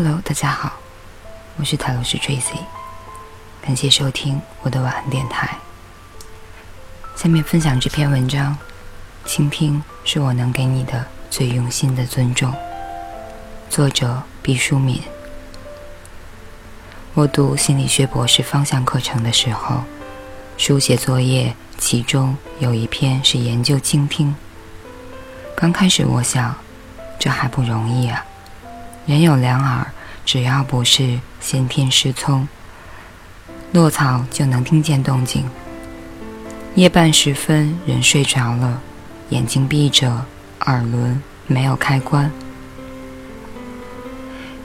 Hello，大家好，我是塔罗斯 Tracy，感谢收听我的晚安电台。下面分享这篇文章，倾听是我能给你的最用心的尊重。作者毕淑敏。我读心理学博士方向课程的时候，书写作业，其中有一篇是研究倾听。刚开始我想，这还不容易啊。人有两耳，只要不是先天失聪，落草就能听见动静。夜半时分，人睡着了，眼睛闭着，耳轮没有开关。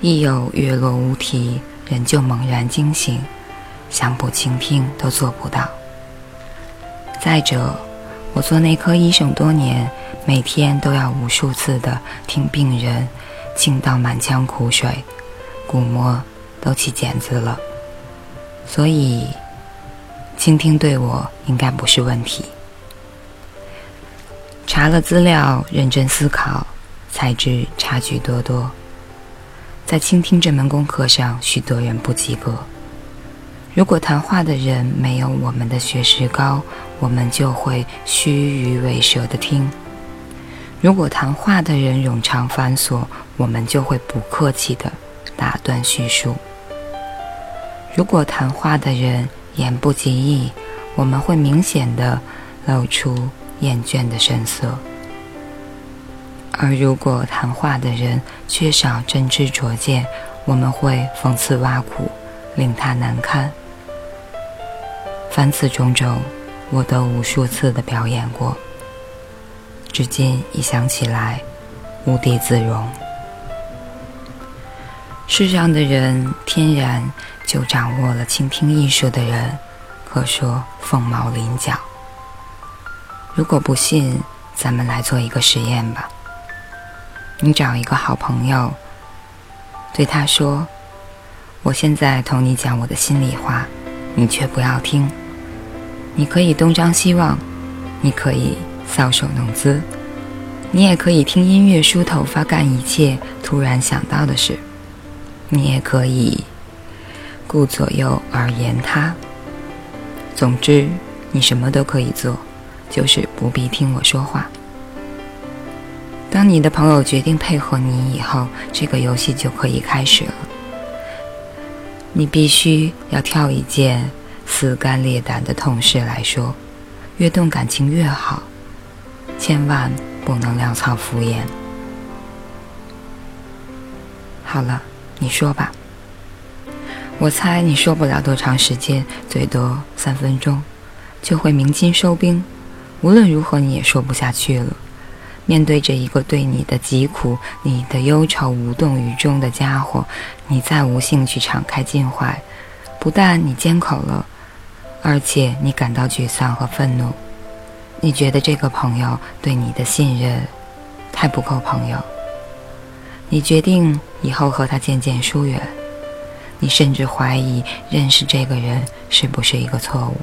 一有月落乌啼，人就猛然惊醒，想不倾听都做不到。再者，我做内科医生多年，每天都要无数次的听病人。倾到满腔苦水，鼓膜都起茧子了，所以倾听对我应该不是问题。查了资料，认真思考，才知差距多多。在倾听这门功课上，许多人不及格。如果谈话的人没有我们的学识高，我们就会虚与委蛇的听。如果谈话的人冗长繁琐，我们就会不客气地打断叙述；如果谈话的人言不及义，我们会明显地露出厌倦的神色；而如果谈话的人缺少真知灼见，我们会讽刺挖苦，令他难堪。凡此种种，我都无数次地表演过。至今一想起来，无地自容。世上的人天然就掌握了倾听艺术的人，可说凤毛麟角。如果不信，咱们来做一个实验吧。你找一个好朋友，对他说：“我现在同你讲我的心里话，你却不要听。你可以东张西望，你可以。”搔首弄姿，你也可以听音乐、梳头发、干一切突然想到的事。你也可以顾左右而言他。总之，你什么都可以做，就是不必听我说话。当你的朋友决定配合你以后，这个游戏就可以开始了。你必须要挑一件撕肝裂胆的痛事来说，越动感情越好。千万不能潦草敷衍。好了，你说吧。我猜你说不了多长时间，最多三分钟，就会鸣金收兵。无论如何，你也说不下去了。面对着一个对你的疾苦、你的忧愁无动于衷的家伙，你再无兴趣敞开襟怀。不但你缄口了，而且你感到沮丧和愤怒。你觉得这个朋友对你的信任太不够朋友，你决定以后和他渐渐疏远，你甚至怀疑认识这个人是不是一个错误。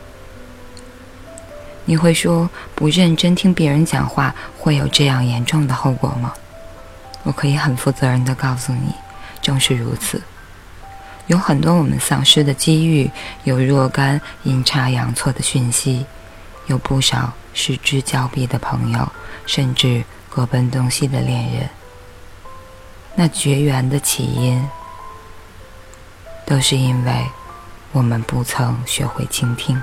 你会说不认真听别人讲话会有这样严重的后果吗？我可以很负责任地告诉你，正是如此。有很多我们丧失的机遇，有若干阴差阳错的讯息，有不少。失之交臂的朋友，甚至各奔东西的恋人，那绝缘的起因，都是因为我们不曾学会倾听。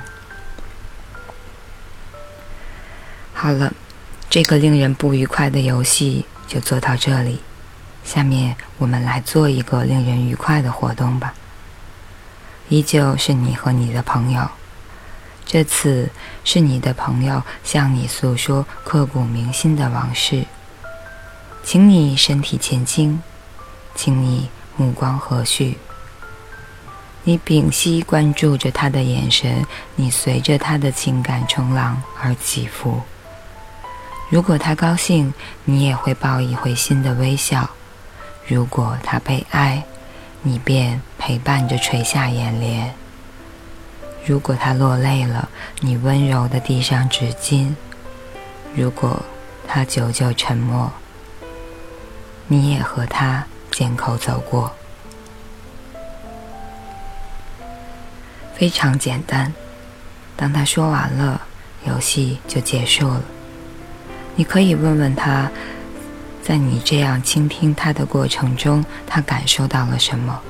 好了，这个令人不愉快的游戏就做到这里。下面我们来做一个令人愉快的活动吧。依旧是你和你的朋友。这次是你的朋友向你诉说刻骨铭心的往事，请你身体前倾，请你目光和煦，你屏息关注着他的眼神，你随着他的情感冲浪而起伏。如果他高兴，你也会报以会心的微笑；如果他悲哀，你便陪伴着垂下眼帘。如果他落泪了你温柔的递上纸巾如果他久久沉默你也和他肩口走过。非常简单当他说完了游戏就结束了。你可以问问他在你这样倾听他的过程中他感受到了什么？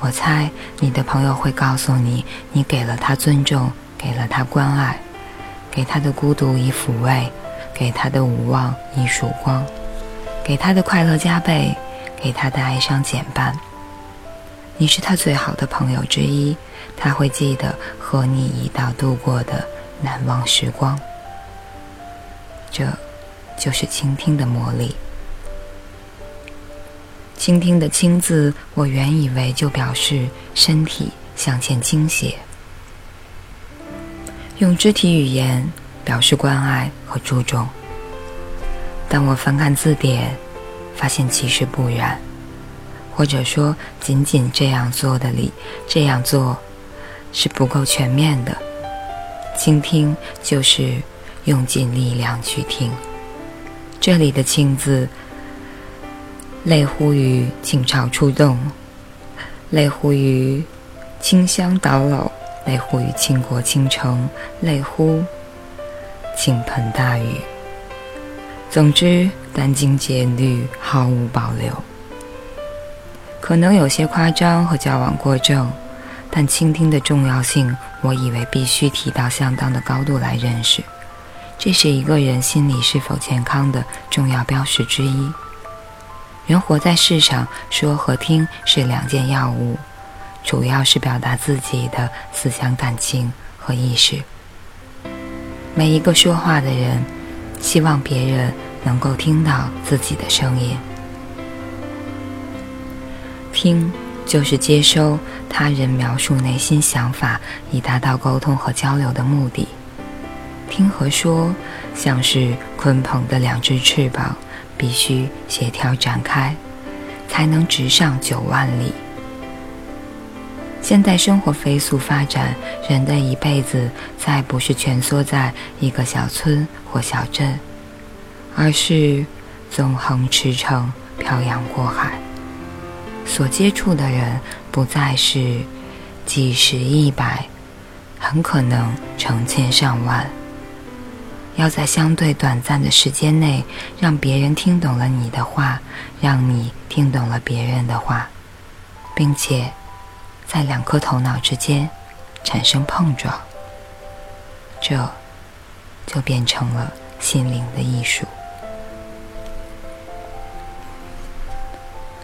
我猜你的朋友会告诉你，你给了他尊重，给了他关爱，给他的孤独以抚慰，给他的无望以曙光，给他的快乐加倍，给他的哀伤减半。你是他最好的朋友之一，他会记得和你一道度过的难忘时光。这，就是倾听的魔力。倾听的“倾”字，我原以为就表示身体向前倾斜，用肢体语言表示关爱和注重。但我翻看字典，发现其实不然，或者说，仅仅这样做的理，这样做是不够全面的。倾听就是用尽力量去听。这里的“倾”字，类乎于倾巢出动，类乎于清香倒篓，类乎于倾国倾城，类乎倾盆大雨。总之，殚精竭虑，毫无保留。可能有些夸张和矫枉过正，但倾听的重要性，我以为必须提到相当的高度来认识。这是一个人心理是否健康的重要标识之一。人活在世上，说和听是两件要务，主要是表达自己的思想、感情和意识。每一个说话的人，希望别人能够听到自己的声音。听就是接收他人描述内心想法，以达到沟通和交流的目的。听和说，像是鲲鹏的两只翅膀，必须协调展开，才能直上九万里。现代生活飞速发展，人的一辈子再不是蜷缩在一个小村或小镇，而是纵横驰骋、漂洋过海。所接触的人不再是几十亿百，很可能成千上万。要在相对短暂的时间内，让别人听懂了你的话，让你听懂了别人的话，并且在两颗头脑之间产生碰撞，这就变成了心灵的艺术。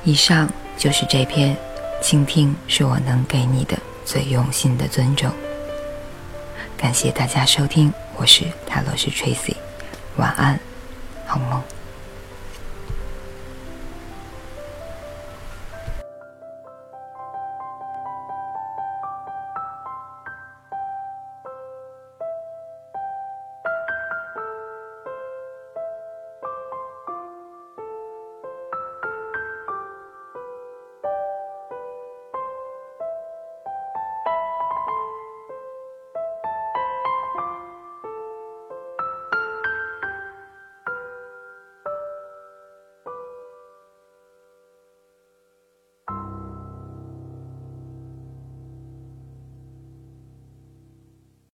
以上就是这篇，倾听是我能给你的最用心的尊重。感谢大家收听。我是泰罗斯 Tracy，晚安，好梦。